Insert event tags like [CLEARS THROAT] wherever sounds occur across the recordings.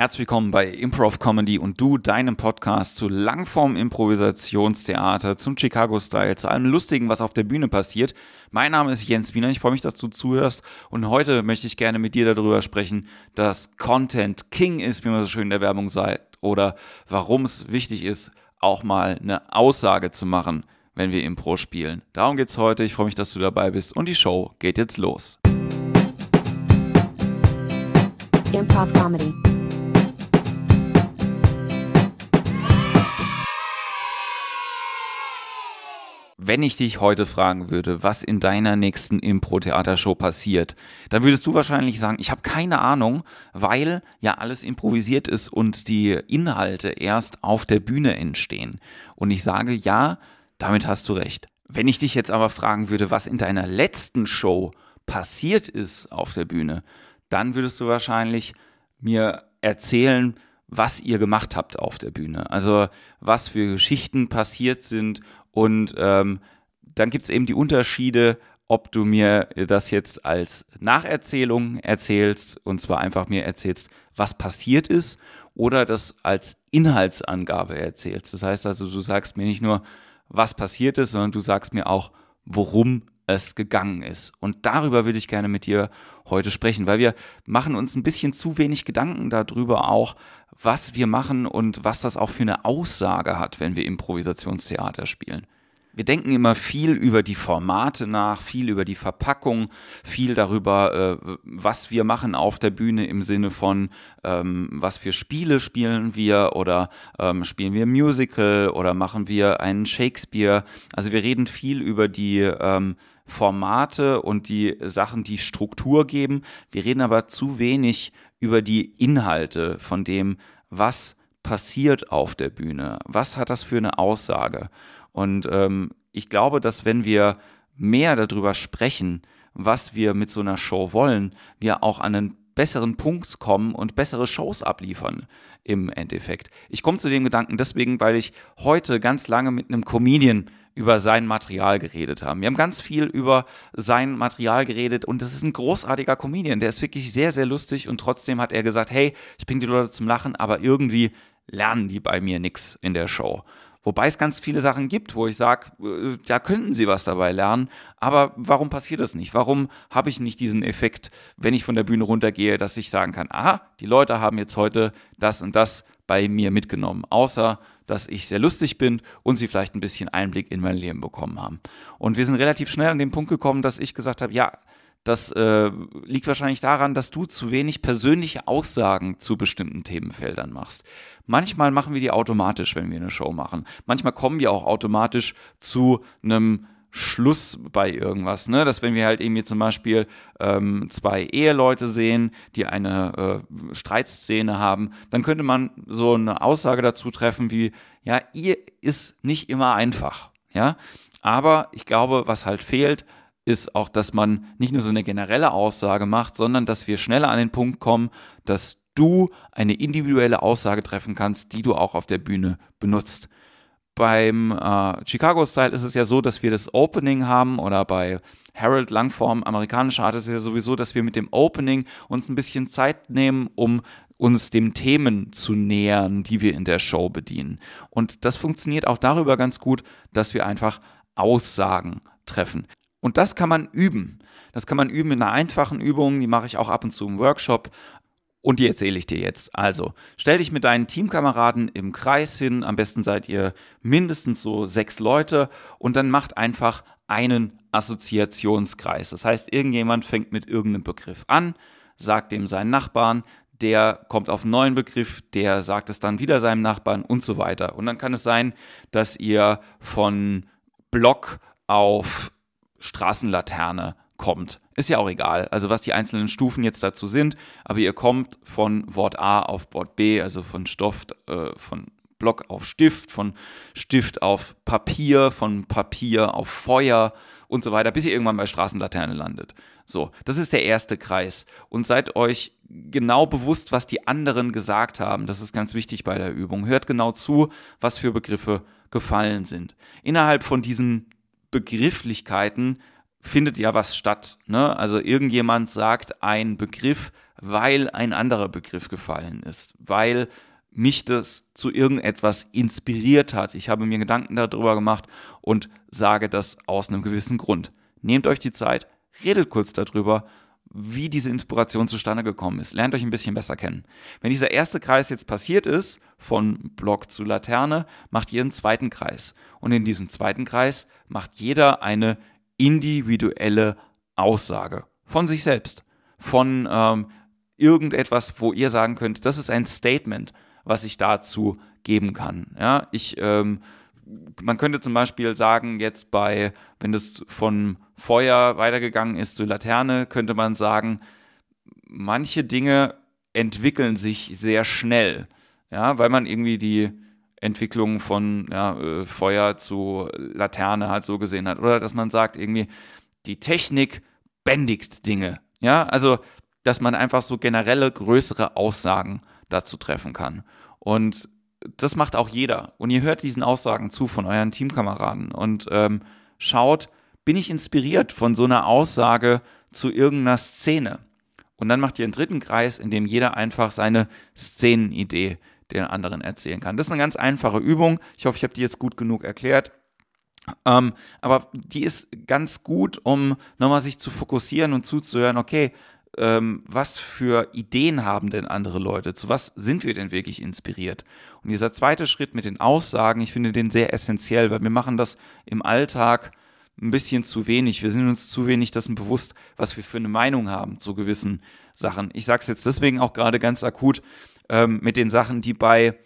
Herzlich willkommen bei Improv Comedy und du, deinem Podcast zu Langform-Improvisationstheater, zum Chicago-Style, zu allem Lustigen, was auf der Bühne passiert. Mein Name ist Jens Wiener, ich freue mich, dass du zuhörst und heute möchte ich gerne mit dir darüber sprechen, dass Content King ist, wie man so schön in der Werbung sagt, oder warum es wichtig ist, auch mal eine Aussage zu machen, wenn wir Impro spielen. Darum geht's heute, ich freue mich, dass du dabei bist und die Show geht jetzt los. Improv Comedy. Wenn ich dich heute fragen würde, was in deiner nächsten Impro-Theatershow passiert, dann würdest du wahrscheinlich sagen, ich habe keine Ahnung, weil ja alles improvisiert ist und die Inhalte erst auf der Bühne entstehen. Und ich sage, ja, damit hast du recht. Wenn ich dich jetzt aber fragen würde, was in deiner letzten Show passiert ist auf der Bühne, dann würdest du wahrscheinlich mir erzählen, was ihr gemacht habt auf der Bühne. Also was für Geschichten passiert sind und ähm, dann gibt es eben die Unterschiede, ob du mir das jetzt als Nacherzählung erzählst und zwar einfach mir erzählst, was passiert ist oder das als Inhaltsangabe erzählst. Das heißt also, du sagst mir nicht nur, was passiert ist, sondern du sagst mir auch, worum es gegangen ist. Und darüber würde ich gerne mit dir heute sprechen, weil wir machen uns ein bisschen zu wenig Gedanken darüber auch, was wir machen und was das auch für eine Aussage hat, wenn wir Improvisationstheater spielen. Wir denken immer viel über die Formate nach, viel über die Verpackung, viel darüber, äh, was wir machen auf der Bühne im Sinne von, ähm, was für Spiele spielen wir oder ähm, spielen wir Musical oder machen wir einen Shakespeare. Also wir reden viel über die ähm, Formate und die Sachen, die Struktur geben. Wir reden aber zu wenig über die Inhalte von dem, was passiert auf der Bühne. Was hat das für eine Aussage? Und ähm, ich glaube, dass wenn wir mehr darüber sprechen, was wir mit so einer Show wollen, wir auch an einen besseren Punkt kommen und bessere Shows abliefern im Endeffekt. Ich komme zu dem Gedanken deswegen, weil ich heute ganz lange mit einem Comedian über sein Material geredet haben. Wir haben ganz viel über sein Material geredet und das ist ein großartiger Comedian. Der ist wirklich sehr, sehr lustig und trotzdem hat er gesagt, hey, ich bringe die Leute zum Lachen, aber irgendwie lernen die bei mir nichts in der Show. Wobei es ganz viele Sachen gibt, wo ich sage, äh, da könnten sie was dabei lernen, aber warum passiert das nicht? Warum habe ich nicht diesen Effekt, wenn ich von der Bühne runtergehe, dass ich sagen kann, aha, die Leute haben jetzt heute das und das bei mir mitgenommen, außer dass ich sehr lustig bin und sie vielleicht ein bisschen Einblick in mein Leben bekommen haben. Und wir sind relativ schnell an den Punkt gekommen, dass ich gesagt habe, ja, das äh, liegt wahrscheinlich daran, dass du zu wenig persönliche Aussagen zu bestimmten Themenfeldern machst. Manchmal machen wir die automatisch, wenn wir eine Show machen. Manchmal kommen wir auch automatisch zu einem Schluss bei irgendwas, ne? Dass wenn wir halt irgendwie zum Beispiel ähm, zwei Eheleute sehen, die eine äh, Streitszene haben, dann könnte man so eine Aussage dazu treffen wie, ja, ihr ist nicht immer einfach, ja. Aber ich glaube, was halt fehlt, ist auch, dass man nicht nur so eine generelle Aussage macht, sondern dass wir schneller an den Punkt kommen, dass du eine individuelle Aussage treffen kannst, die du auch auf der Bühne benutzt. Beim äh, Chicago Style ist es ja so, dass wir das Opening haben oder bei Harold Langform, amerikanischer Art, ist es ja sowieso, dass wir mit dem Opening uns ein bisschen Zeit nehmen, um uns dem Themen zu nähern, die wir in der Show bedienen. Und das funktioniert auch darüber ganz gut, dass wir einfach Aussagen treffen. Und das kann man üben. Das kann man üben in einer einfachen Übung, die mache ich auch ab und zu im Workshop. Und die erzähle ich dir jetzt. Also, stell dich mit deinen Teamkameraden im Kreis hin. Am besten seid ihr mindestens so sechs Leute. Und dann macht einfach einen Assoziationskreis. Das heißt, irgendjemand fängt mit irgendeinem Begriff an, sagt dem seinen Nachbarn, der kommt auf einen neuen Begriff, der sagt es dann wieder seinem Nachbarn und so weiter. Und dann kann es sein, dass ihr von Block auf Straßenlaterne kommt. Ist ja auch egal, also was die einzelnen Stufen jetzt dazu sind, aber ihr kommt von Wort A auf Wort B, also von Stoff, äh, von Block auf Stift, von Stift auf Papier, von Papier auf Feuer und so weiter, bis ihr irgendwann bei Straßenlaterne landet. So, das ist der erste Kreis. Und seid euch genau bewusst, was die anderen gesagt haben. Das ist ganz wichtig bei der Übung. Hört genau zu, was für Begriffe gefallen sind. Innerhalb von diesen Begrifflichkeiten findet ja was statt. Ne? Also irgendjemand sagt einen Begriff weil ein anderer Begriff gefallen ist, weil mich das zu irgendetwas inspiriert hat. Ich habe mir Gedanken darüber gemacht und sage das aus einem gewissen Grund. Nehmt euch die Zeit, redet kurz darüber, wie diese Inspiration zustande gekommen ist. Lernt euch ein bisschen besser kennen. Wenn dieser erste Kreis jetzt passiert ist, von Block zu Laterne, macht ihr einen zweiten Kreis. Und in diesem zweiten Kreis macht jeder eine individuelle Aussage von sich selbst. Von ähm, irgendetwas, wo ihr sagen könnt, das ist ein Statement, was ich dazu geben kann. Ja, ich, ähm, man könnte zum Beispiel sagen, jetzt bei, wenn das von Feuer weitergegangen ist zu Laterne, könnte man sagen, manche Dinge entwickeln sich sehr schnell. Ja, weil man irgendwie die Entwicklung von ja, äh, Feuer zu Laterne halt so gesehen hat. Oder dass man sagt, irgendwie, die Technik bändigt Dinge. Ja, also, dass man einfach so generelle größere Aussagen dazu treffen kann. Und das macht auch jeder. Und ihr hört diesen Aussagen zu von euren Teamkameraden und ähm, schaut, bin ich inspiriert von so einer Aussage zu irgendeiner Szene? Und dann macht ihr einen dritten Kreis, in dem jeder einfach seine Szenenidee den anderen erzählen kann. Das ist eine ganz einfache Übung. Ich hoffe, ich habe die jetzt gut genug erklärt. Ähm, aber die ist ganz gut, um nochmal sich zu fokussieren und zuzuhören, okay, ähm, was für Ideen haben denn andere Leute? Zu was sind wir denn wirklich inspiriert? Und dieser zweite Schritt mit den Aussagen, ich finde den sehr essentiell, weil wir machen das im Alltag ein bisschen zu wenig. Wir sind uns zu wenig dessen bewusst, was wir für eine Meinung haben zu gewissen Sachen. Ich sage es jetzt deswegen auch gerade ganz akut ähm, mit den Sachen, die bei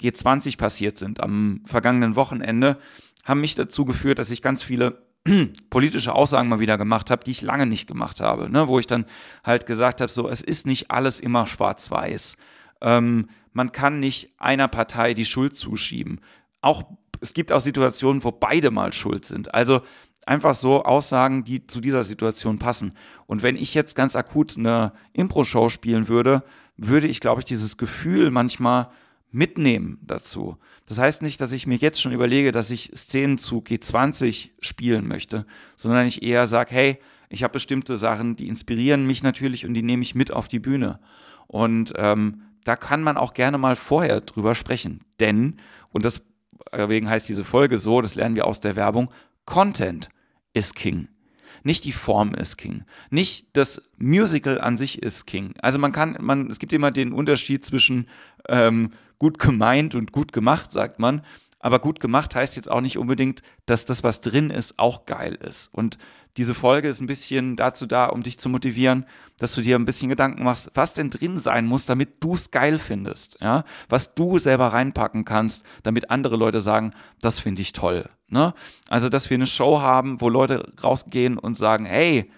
G20 passiert sind am vergangenen Wochenende, haben mich dazu geführt, dass ich ganz viele [CLEARS THROAT] politische Aussagen mal wieder gemacht habe, die ich lange nicht gemacht habe, ne? wo ich dann halt gesagt habe, so, es ist nicht alles immer schwarz-weiß. Ähm, man kann nicht einer Partei die Schuld zuschieben. Auch es gibt auch Situationen, wo beide mal schuld sind. Also einfach so Aussagen, die zu dieser Situation passen. Und wenn ich jetzt ganz akut eine Impro-Show spielen würde, würde ich, glaube ich, dieses Gefühl manchmal mitnehmen dazu. Das heißt nicht, dass ich mir jetzt schon überlege, dass ich Szenen zu G20 spielen möchte, sondern ich eher sage, hey, ich habe bestimmte Sachen, die inspirieren mich natürlich und die nehme ich mit auf die Bühne. Und ähm, da kann man auch gerne mal vorher drüber sprechen. Denn, und deswegen heißt diese Folge so, das lernen wir aus der Werbung, Content ist King. Nicht die Form ist King. Nicht das Musical an sich ist King. Also man kann, man, es gibt immer den Unterschied zwischen ähm, gut gemeint und gut gemacht, sagt man. Aber gut gemacht heißt jetzt auch nicht unbedingt, dass das, was drin ist, auch geil ist. Und diese Folge ist ein bisschen dazu da, um dich zu motivieren, dass du dir ein bisschen Gedanken machst, was denn drin sein muss, damit du es geil findest, ja, was du selber reinpacken kannst, damit andere Leute sagen, das finde ich toll, ne? Also, dass wir eine Show haben, wo Leute rausgehen und sagen, hey,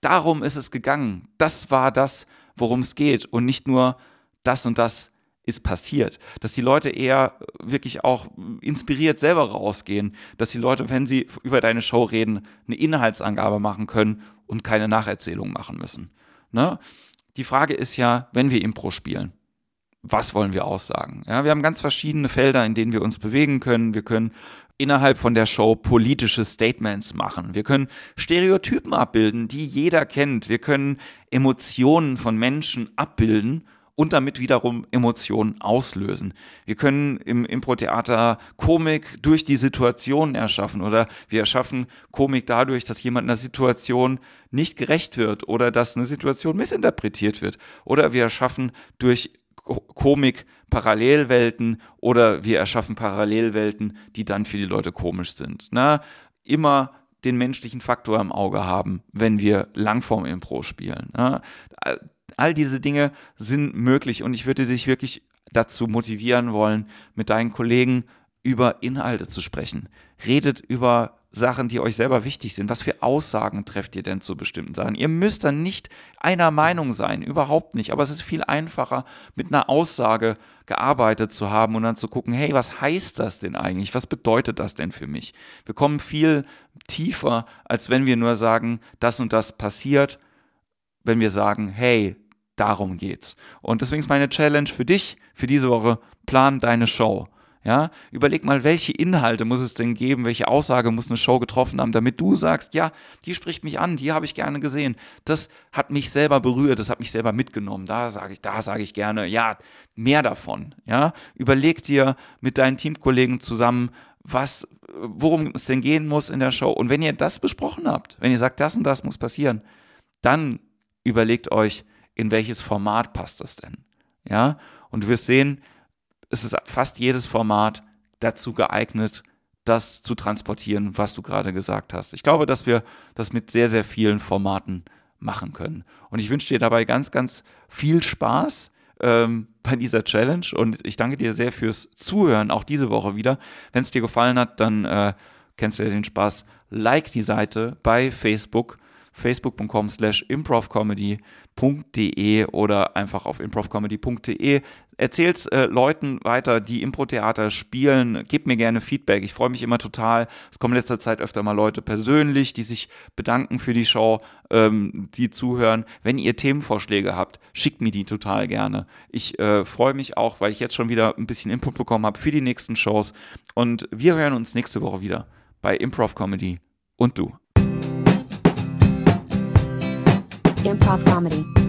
darum ist es gegangen, das war das, worum es geht und nicht nur das und das ist passiert. Dass die Leute eher wirklich auch inspiriert selber rausgehen. Dass die Leute, wenn sie über deine Show reden, eine Inhaltsangabe machen können und keine Nacherzählung machen müssen. Ne? Die Frage ist ja, wenn wir Impro spielen, was wollen wir aussagen? Ja, wir haben ganz verschiedene Felder, in denen wir uns bewegen können. Wir können innerhalb von der Show politische Statements machen. Wir können Stereotypen abbilden, die jeder kennt. Wir können Emotionen von Menschen abbilden und damit wiederum Emotionen auslösen. Wir können im Impro-Theater Komik durch die Situation erschaffen oder wir erschaffen Komik dadurch, dass jemand einer Situation nicht gerecht wird oder dass eine Situation missinterpretiert wird oder wir erschaffen durch Komik Parallelwelten oder wir erschaffen Parallelwelten, die dann für die Leute komisch sind. Na, immer den menschlichen Faktor im Auge haben, wenn wir Langform-Impro spielen. Na, All diese Dinge sind möglich und ich würde dich wirklich dazu motivieren wollen, mit deinen Kollegen über Inhalte zu sprechen. Redet über Sachen, die euch selber wichtig sind. Was für Aussagen trefft ihr denn zu bestimmten Sachen? Ihr müsst dann nicht einer Meinung sein, überhaupt nicht. Aber es ist viel einfacher, mit einer Aussage gearbeitet zu haben und dann zu gucken, hey, was heißt das denn eigentlich? Was bedeutet das denn für mich? Wir kommen viel tiefer, als wenn wir nur sagen, das und das passiert, wenn wir sagen, hey, Darum geht's. Und deswegen ist meine Challenge für dich, für diese Woche, plan deine Show. Ja, überleg mal, welche Inhalte muss es denn geben, welche Aussage muss eine Show getroffen haben, damit du sagst, ja, die spricht mich an, die habe ich gerne gesehen. Das hat mich selber berührt, das hat mich selber mitgenommen. Da sage ich, da sage ich gerne, ja, mehr davon. Ja, überleg dir mit deinen Teamkollegen zusammen, was, worum es denn gehen muss in der Show. Und wenn ihr das besprochen habt, wenn ihr sagt, das und das muss passieren, dann überlegt euch, in welches Format passt das denn? Ja, und du wirst sehen, es ist fast jedes Format dazu geeignet, das zu transportieren, was du gerade gesagt hast. Ich glaube, dass wir das mit sehr, sehr vielen Formaten machen können. Und ich wünsche dir dabei ganz, ganz viel Spaß ähm, bei dieser Challenge und ich danke dir sehr fürs Zuhören, auch diese Woche wieder. Wenn es dir gefallen hat, dann äh, kennst du ja den Spaß. Like die Seite bei Facebook facebook.com slash improvcomedy.de oder einfach auf improvcomedy.de. Erzähl's äh, Leuten weiter, die Impro-Theater spielen. Gebt mir gerne Feedback. Ich freue mich immer total. Es kommen in letzter Zeit öfter mal Leute persönlich, die sich bedanken für die Show, ähm, die zuhören. Wenn ihr Themenvorschläge habt, schickt mir die total gerne. Ich äh, freue mich auch, weil ich jetzt schon wieder ein bisschen Input bekommen habe für die nächsten Shows. Und wir hören uns nächste Woche wieder bei Improv Comedy und du. Improv Comedy.